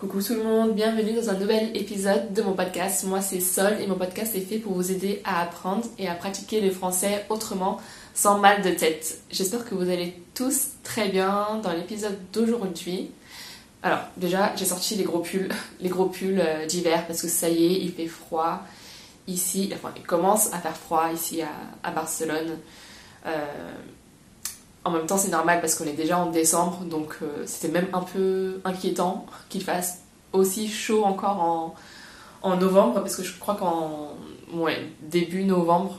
Coucou tout le monde, bienvenue dans un nouvel épisode de mon podcast. Moi c'est Sol et mon podcast est fait pour vous aider à apprendre et à pratiquer le français autrement, sans mal de tête. J'espère que vous allez tous très bien dans l'épisode d'aujourd'hui. Alors déjà j'ai sorti les gros pulls, les gros pulls euh, d'hiver parce que ça y est, il fait froid ici, enfin il commence à faire froid ici à, Barcelone. Euh, en même temps, c'est normal parce qu'on est déjà en décembre, donc euh, c'était même un peu inquiétant qu'il fasse aussi chaud encore en, novembre, parce que je crois qu'en début novembre,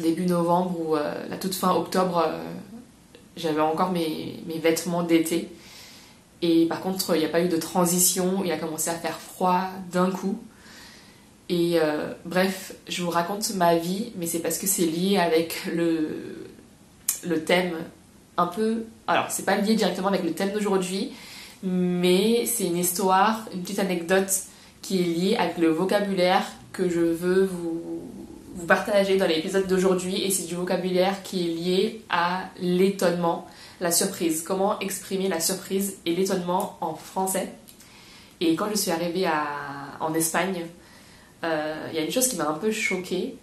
début novembre ou euh, la toute fin octobre, euh, j'avais encore mes, mes vêtements d'été. Et par contre, il n'y a pas eu de transition, il a commencé à faire froid d'un coup. Et bref, je vous raconte ma vie, mais c'est parce que c'est lié avec le, le thème un peu. Alors, c'est pas lié directement avec le thème d'aujourd'hui, mais c'est une histoire, une petite anecdote qui est liée avec le vocabulaire que je veux vous, partager dans l'épisode d'aujourd'hui. Et c'est du vocabulaire qui est lié à l'étonnement, la surprise. Comment exprimer la surprise et l'étonnement en français. Et quand je suis arrivée en Espagne, euh, il y a une chose qui m'a un peu choquée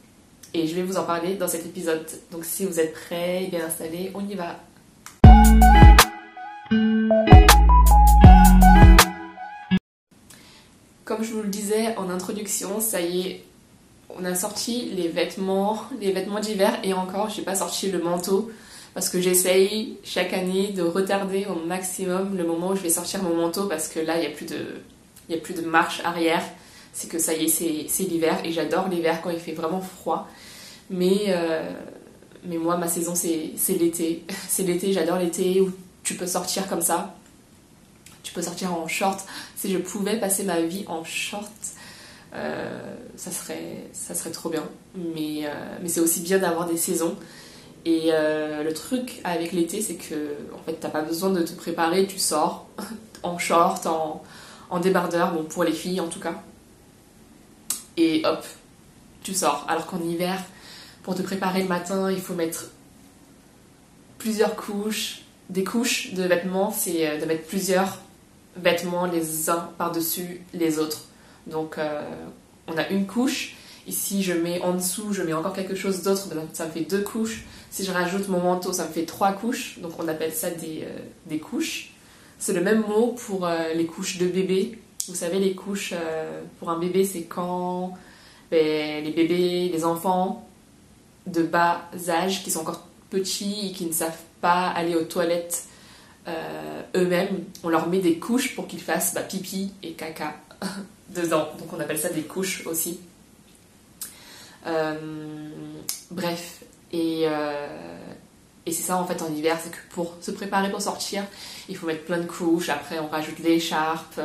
et je vais vous en parler dans cet épisode. Donc si vous êtes prêts et bien installés, on y va. Comme je vous le disais en introduction, ça y est, on a sorti les vêtements, les vêtements d'hiver et encore, j'ai pas sorti le manteau parce que j'essaye chaque année de retarder au maximum le moment où je vais sortir mon manteau parce que là, il n'y a plus de, a plus de marche arrière c'est que ça y est, c'est l'hiver et j'adore l'hiver quand il fait vraiment froid. Mais, euh, mais moi, ma saison, c'est l'été. C'est l'été, j'adore l'été où tu peux sortir comme ça. Tu peux sortir en short. Si je pouvais passer ma vie en short, euh, ça, serait, ça serait trop bien. Mais, euh, mais c'est aussi bien d'avoir des saisons. Et le truc avec l'été, c'est que en fait, t'as pas besoin de te préparer, tu sors en short, en, en débardeur, bon, pour les filles en tout cas et hop, tu sors. Alors qu'en hiver, pour te préparer le matin, il faut mettre plusieurs couches. Des couches de vêtements, c'est euh, de mettre plusieurs vêtements les uns par-dessus les autres. Donc euh, on a une couche. Ici, je mets en dessous, je mets encore quelque chose d'autre, ça me fait deux couches. Si je rajoute mon manteau, ça me fait trois couches. Donc on appelle ça des, euh, des couches. C'est le même mot pour les couches de bébé vous savez, les couches euh, pour un bébé, c'est quand ben, les bébés, les enfants de bas âge qui sont encore petits et qui ne savent pas aller aux toilettes euh, eux-mêmes, on leur met des couches pour qu'ils fassent bah, pipi et caca dedans. Donc on appelle ça des couches aussi. Euh, bref, et, et c'est ça en fait en hiver, c'est que pour se préparer pour sortir, il faut mettre plein de couches. Après, on rajoute l'écharpe,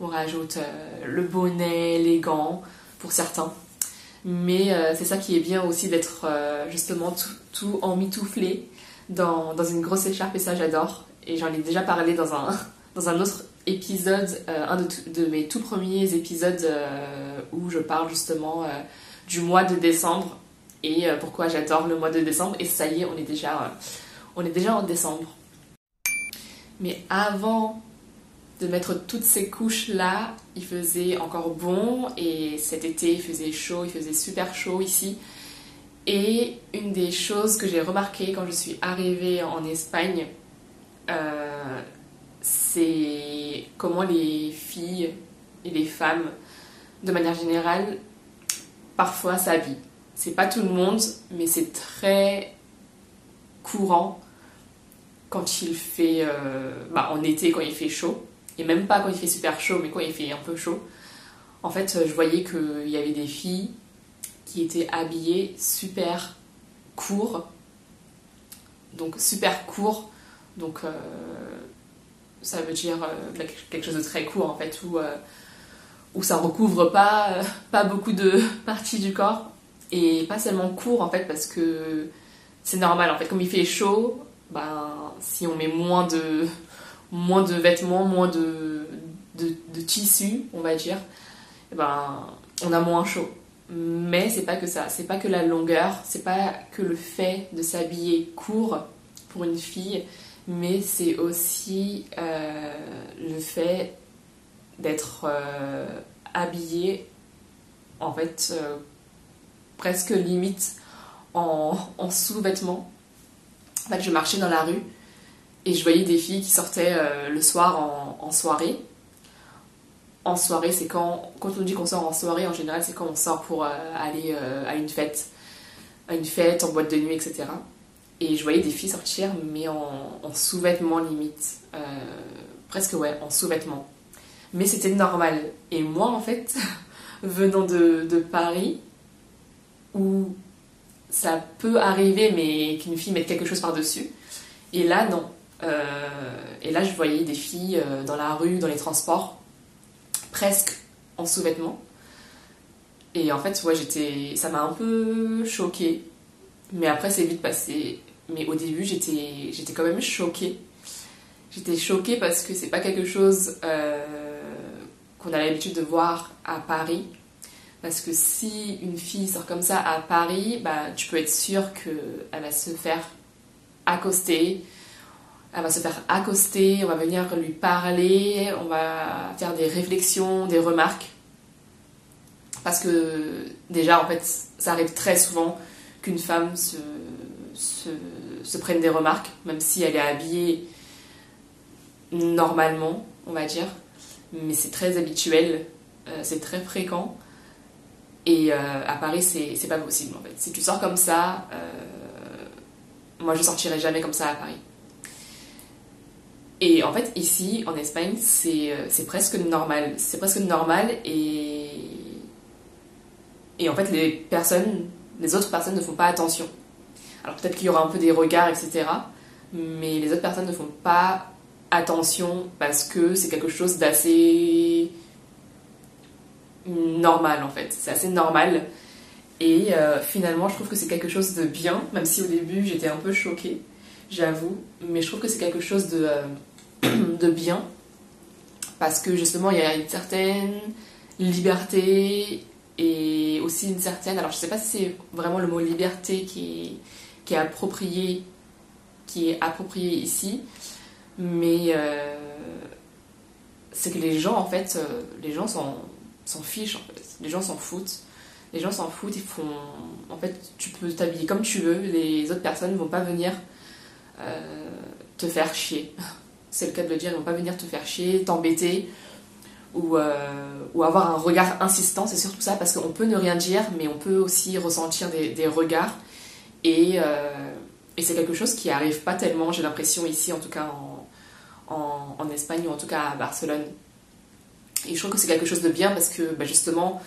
on rajoute euh, le bonnet, les gants pour certains. Mais euh, c'est ça qui est bien aussi d'être euh, justement tout, tout emmitouflé dans, dans, une grosse écharpe et ça j'adore. Et j'en ai déjà parlé dans un, dans un autre épisode, un de, mes tout premiers épisodes où je parle justement du mois de décembre et pourquoi j'adore le mois de décembre. Et ça y est, on est déjà, on est déjà en décembre. Mais avant de mettre toutes ces couches là. Il faisait encore bon et cet été il faisait chaud, il faisait super chaud ici. Et une des choses que j'ai remarqué quand je suis arrivée en Espagne, euh, c'est comment les filles et les femmes, de manière générale, parfois s'habillent. C'est pas tout le monde, mais c'est très courant quand il fait, euh, bah, en été quand il fait chaud et même pas quand il fait super chaud, mais quand il fait un peu chaud, en fait, je voyais qu'il y avait des filles qui étaient habillées super court. Donc super court, donc euh, ça veut dire euh, quelque chose de très court en fait, où, euh, où ça recouvre pas, pas beaucoup de parties du corps, et pas seulement court en fait, parce que c'est normal en fait, comme il fait chaud, ben, si on met moins de, moins de vêtements, moins de, de, tissu, on va dire, eh ben, on a moins chaud. Mais c'est pas que ça, c'est pas que la longueur, c'est pas que le fait de s'habiller court pour une fille, mais c'est aussi euh, le fait d'être habillée en fait presque limite en, sous-vêtements. En fait, je marchais dans la rue et je voyais des filles qui sortaient le soir en, soirée. En soirée, c'est quand, quand on dit qu'on sort en soirée, en général, c'est quand on sort pour aller à une fête à une fête, en boîte de nuit, etc. Et je voyais des filles sortir, mais en, sous-vêtements limite. Euh, presque, ouais, en sous-vêtements. Mais c'était normal. Et moi, en fait, venant de, Paris, où ça peut arriver, mais qu'une fille mette quelque chose par-dessus. Et là, non. Euh, et là, je voyais des filles euh, dans la rue, dans les transports, presque en sous-vêtements. Et en fait, ouais, j'étais, ça m'a un peu choquée. Mais après, c'est vite passé. Mais au début, j'étais, j'étais quand même choquée. J'étais choquée parce que c'est pas quelque chose euh, qu'on a l'habitude de voir à Paris. Parce que si une fille sort comme ça à Paris, bah, tu peux être sûr qu'elle va se faire accoster. Elle va se faire accoster, on va venir lui parler, on va faire des réflexions, des remarques. Parce que déjà, en fait, ça arrive très souvent qu'une femme se, prenne des remarques, même si elle est habillée normalement, on va dire. Mais c'est très habituel, euh, c'est très fréquent. Et euh, à Paris, c'est pas possible en fait. Si tu sors comme ça, euh, moi je sortirai jamais comme ça à Paris. Et en fait, ici, en Espagne, c'est presque normal. C'est presque normal et et en fait, les personnes, les autres personnes ne font pas attention. Alors peut-être qu'il y aura un peu des regards, etc. Mais les autres personnes ne font pas attention parce que c'est quelque chose d'assez normal en fait. C'est assez normal. Et euh, finalement, je trouve que c'est quelque chose de bien, même si au début j'étais un peu choquée, j'avoue. Mais je trouve que c'est quelque chose de, euh, de bien parce que justement il y a une certaine liberté et aussi une certaine, alors je sais pas si c'est vraiment le mot liberté qui est, qui est approprié, qui est approprié ici, mais euh, c'est que les gens en fait, euh, les gens s'en, fichent les gens s'en foutent, les gens s'en foutent, ils font, en fait, tu peux t'habiller comme tu veux, les autres personnes ne vont pas venir te faire chier, c'est le cas de le dire, ils vont pas venir te faire chier, t'embêter ou, euh, ou avoir un regard insistant, c'est surtout ça, parce qu'on peut ne rien dire, mais on peut aussi ressentir des, regards. Et, euh, et c'est quelque chose qui arrive pas tellement, j'ai l'impression, ici, en tout cas en, en, en, Espagne, ou en tout cas à Barcelone. Et je trouve que c'est quelque chose de bien, parce que bah, justement,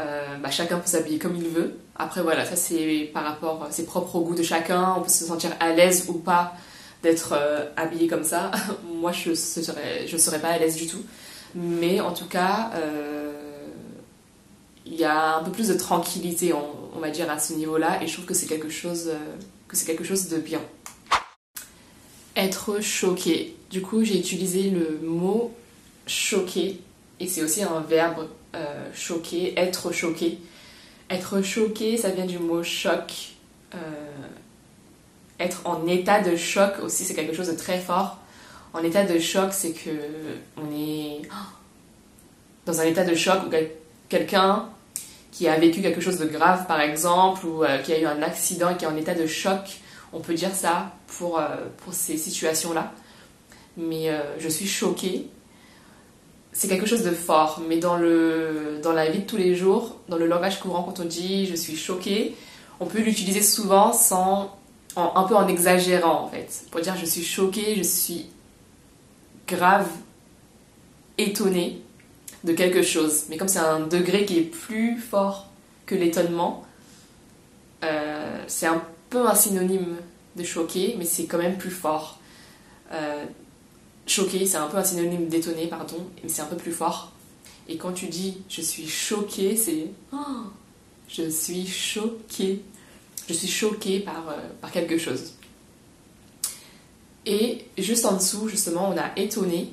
euh, bah, chacun peut s'habiller comme il veut. Après, voilà, ça c'est par rapport, c'est propre au goût de chacun, on peut se sentir à l'aise ou pas d'être habillé comme ça. Moi, je ne serais, je serais pas à l'aise du tout. Mais en tout cas, euh, il y a un peu plus de tranquillité, on, va dire, à ce niveau-là. Et je trouve que c'est quelque, chose, euh, que c'est quelque chose de bien. Être choqué. Du coup, j'ai utilisé le mot choqué. Et c'est aussi un verbe euh, choqué, être choqué. Être choqué, ça vient du mot choc. être en état de choc aussi, c'est quelque chose de très fort en état de choc, c'est que on est dans un état de choc où quelqu'un qui a vécu quelque chose de grave, par exemple, ou euh, qui a eu un accident et qui est en état de choc, on peut dire ça pour, euh, pour ces situations-là. Mais euh, je suis choquée. C'est quelque chose de fort, mais dans, le, dans la vie de tous les jours, dans le langage courant, quand on dit je suis choquée, on peut l'utiliser souvent sans, un peu en exagérant en fait. Pour dire je suis choquée, je suis grave étonné de quelque chose. Mais comme c'est un degré qui est plus fort que l'étonnement, euh, c'est un peu un synonyme de choqué, mais c'est quand même plus fort. Euh, choqué, c'est un peu un synonyme d'étonné, pardon, mais c'est un peu plus fort. Et quand tu dis je suis choqué, c'est oh, je suis choqué. Je suis choqué par, euh, par quelque chose. Et juste en dessous, justement, on a étonné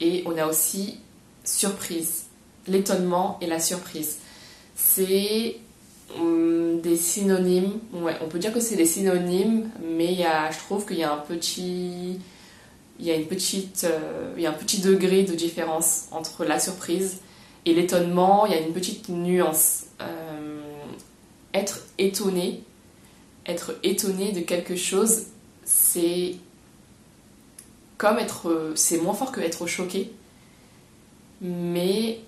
et on a aussi surprise. L'étonnement et la surprise. C'est hum, des synonymes. On peut dire que c'est des synonymes, mais je trouve qu'il y a un petit. Il y a une petite, euh, il y a un petit degré de différence entre la surprise et l'étonnement. Il y a une petite nuance. Euh, être étonné, être étonné de quelque chose, c'est comme être, c'est moins fort que être choqué, mais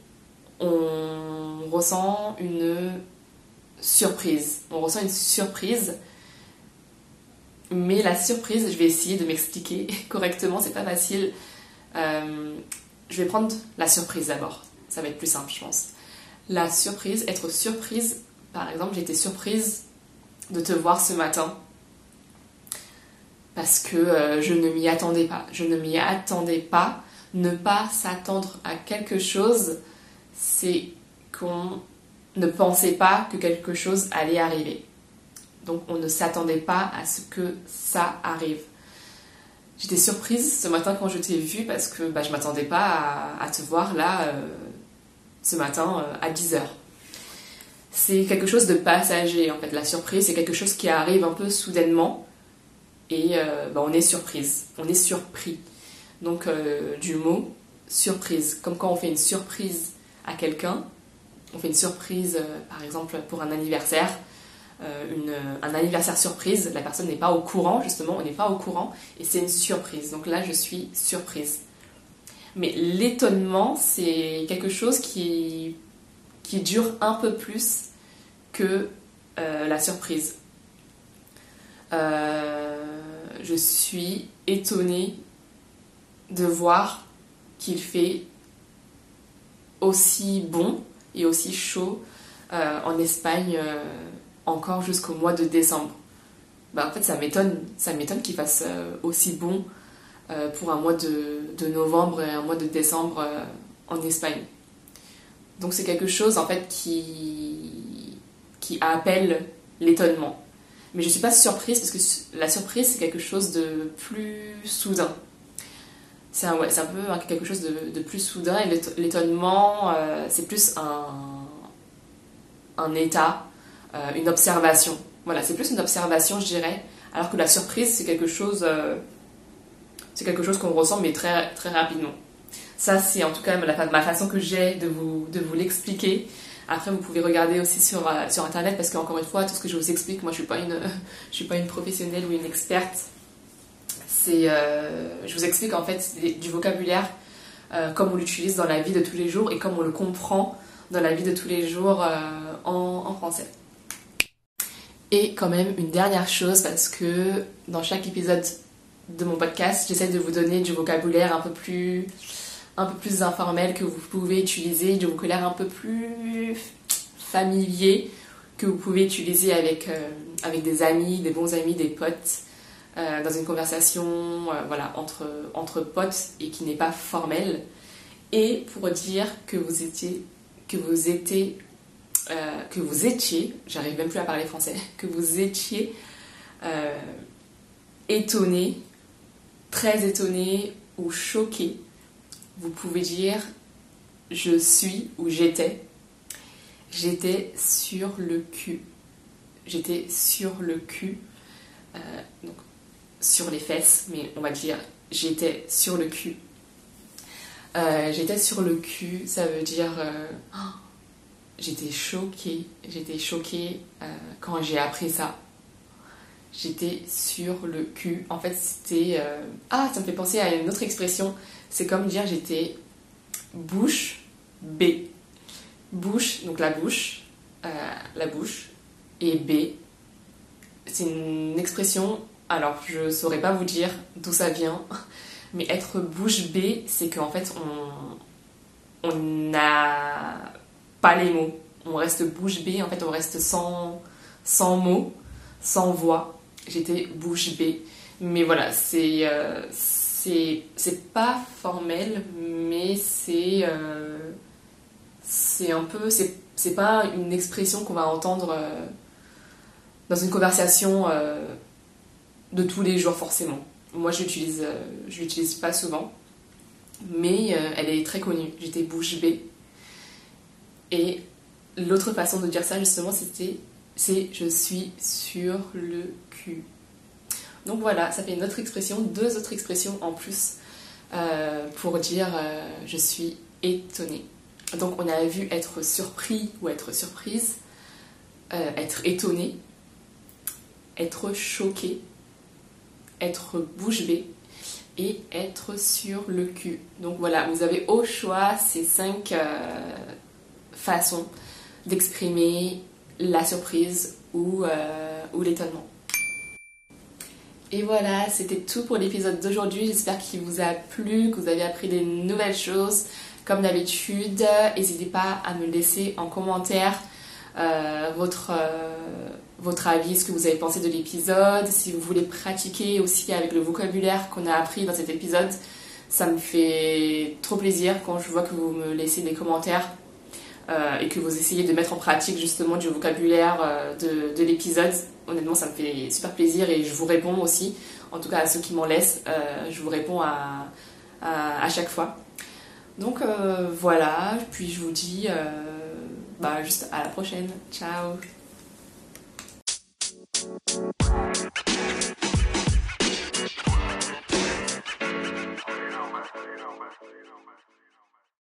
on ressent une surprise. On ressent une surprise mais la surprise, je vais essayer de m'expliquer correctement, c'est pas facile. Euh, je vais prendre la surprise d'abord. Ça va être plus simple, je pense. La surprise, être surprise, par exemple, été surprise de te voir ce matin parce que euh, je ne m'y attendais pas. Je ne m'y attendais pas. Ne pas s'attendre à quelque chose, c'est qu'on ne pensait pas que quelque chose allait arriver. Donc on ne s'attendait pas à ce que ça arrive. J'étais surprise ce matin quand je t'ai vue parce que bah, je m'attendais pas à, te voir là euh, ce matin euh, à 10h. C'est quelque chose de passager en fait. La surprise, c'est quelque chose qui arrive un peu soudainement et euh, bah, on est surprise, on est surpris. Donc du mot surprise, comme quand on fait une surprise à quelqu'un, on fait une surprise par exemple pour un anniversaire, euh, un anniversaire surprise, la personne n'est pas au courant, justement, on n'est pas au courant, et c'est une surprise. Donc là, je suis surprise. Mais l'étonnement, c'est quelque chose qui, dure un peu plus que euh, la surprise. Euh, je suis étonnée de voir qu'il fait aussi bon et aussi chaud en Espagne encore jusqu'au mois de décembre. Bah, en fait, ça m'étonne, ça m'étonne qu'il fasse euh, aussi bon euh, pour un mois de, novembre et un mois de décembre euh, en Espagne. Donc c'est quelque chose en fait qui, qui appelle l'étonnement. Mais je ne suis pas surprise parce que la surprise c'est quelque chose de plus soudain. C'est un, ouais, un peu quelque chose de, de plus soudain et l'étonnement c'est plus un, un état une observation. Voilà, c'est plus une observation, je dirais, alors que la surprise, c'est quelque chose, euh, c'est quelque chose qu'on ressent, mais très, très rapidement. Ça, c'est en tout cas ma, façon que j'ai de vous, de vous l'expliquer. Après, vous pouvez regarder aussi sur, euh, sur Internet, parce qu'encore une fois, tout ce que je vous explique, moi, je ne suis, pas une, suis pas une professionnelle ou une experte. Je vous explique en fait du vocabulaire comme on l'utilise dans la vie de tous les jours et comme on le comprend dans la vie de tous les jours en français. Et quand même une dernière chose parce que dans chaque épisode de mon podcast, j'essaie de vous donner du vocabulaire un peu plus un peu plus informel que vous pouvez utiliser, du vocabulaire un peu plus familier que vous pouvez utiliser avec, euh, avec des amis, des bons amis, des potes, euh, dans une conversation euh, voilà, entre, entre potes et qui n'est pas formelle. Et pour dire que vous étiez, que vous étiez euh, que vous étiez, j'arrive même plus à parler français, que vous étiez euh, étonné, très étonné ou choqué, vous pouvez dire je suis ou j'étais. J'étais sur le cul. J'étais sur le cul, euh, donc sur les fesses, mais on va dire j'étais sur le cul. j'étais sur le cul, ça veut dire j'étais choquée. J'étais choquée euh, quand j'ai appris ça. J'étais sur le cul. En fait, c'était. Euh, ah, ça me fait penser à une autre expression. C'est comme dire j'étais bouche B. Bouche, donc la bouche, euh, la bouche, et B. C'est une expression. Alors, je saurais pas vous dire d'où ça vient, mais être bouche B, c'est qu'en fait, on, on a pas les mots. On reste bouche bée, en fait, on reste sans, sans mots, sans voix. J'étais bouche bée. Mais voilà, c'est euh, c'est pas formel, mais c'est euh, c'est un peu. C'est pas une expression qu'on va entendre euh, dans une conversation de tous les jours, forcément. Moi, je l'utilise, je l'utilise pas souvent, mais elle est très connue. J'étais bouche bée. Et l'autre façon de dire ça, justement, c'était c'est je suis sur le cul. Donc voilà, ça fait une autre expression, deux autres expressions en plus euh, pour dire euh, je suis étonné. Donc on a vu être surpris ou être surprise, euh, être étonné, être choqué, être bouche bée et être sur le cul. Donc voilà, vous avez au choix ces cinq façons d'exprimer la surprise ou, ou l'étonnement. Et voilà, c'était tout pour l'épisode d'aujourd'hui. J'espère qu'il vous a plu, que vous avez appris des nouvelles choses. Comme d'habitude, n'hésitez pas à me laisser en commentaire euh, votre, euh, votre avis, ce que vous avez pensé de l'épisode. Si vous voulez pratiquer aussi avec le vocabulaire qu'on a appris dans cet épisode, ça me fait trop plaisir quand je vois que vous me laissez des commentaires euh, euh, et que vous essayez de mettre en pratique justement du vocabulaire euh, de, l'épisode, honnêtement ça me fait super plaisir et je vous réponds aussi, en tout cas à ceux qui m'en laissent, euh, je vous réponds à, à, chaque fois. Donc voilà, puis je vous dis bah, juste à la prochaine, ciao.